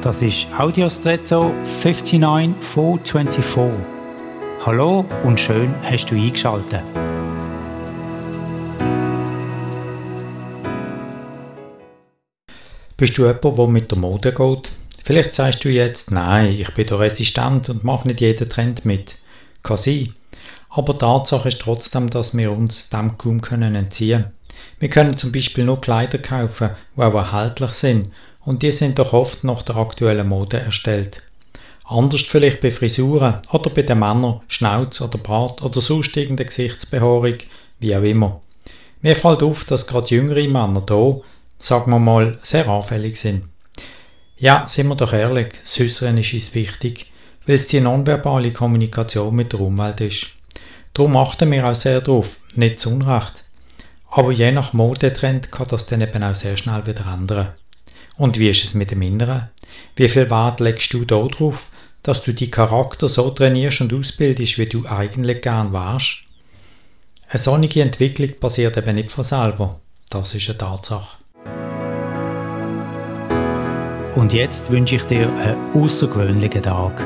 Das ist Audiostretto 59424. Hallo und schön hast du eingeschaltet. Bist du jemand, der mit der Mode geht? Vielleicht sagst du jetzt, nein, ich bin da resistent und mache nicht jeden Trend mit. Kann sein. Aber Tatsache ist trotzdem, dass wir uns dem kaum entziehen können. Wir können zum Beispiel nur Kleider kaufen, die auch erhältlich sind und die sind doch oft nach der aktuellen Mode erstellt. Anders vielleicht bei Frisuren oder bei den Männern Schnauz oder Bart oder sonst irgendeine Gesichtsbehaarung, wie auch immer. Mir fällt auf, dass gerade jüngere Männer hier, sagen wir mal, sehr anfällig sind. Ja, sind wir doch ehrlich, das Äußeren ist uns wichtig, weil es die nonverbale Kommunikation mit der Umwelt ist. Darum achten wir auch sehr darauf, nicht zu Unrecht. Aber je nach Modetrend kann das dann eben auch sehr schnell wieder ändern. Und wie ist es mit dem Inneren? Wie viel Wert legst du da drauf, dass du die Charakter so trainierst und ausbildest, wie du eigentlich gern wärst? Eine solche Entwicklung passiert eben nicht von selber. Das ist eine Tatsache. Und jetzt wünsche ich dir einen außergewöhnlichen Tag.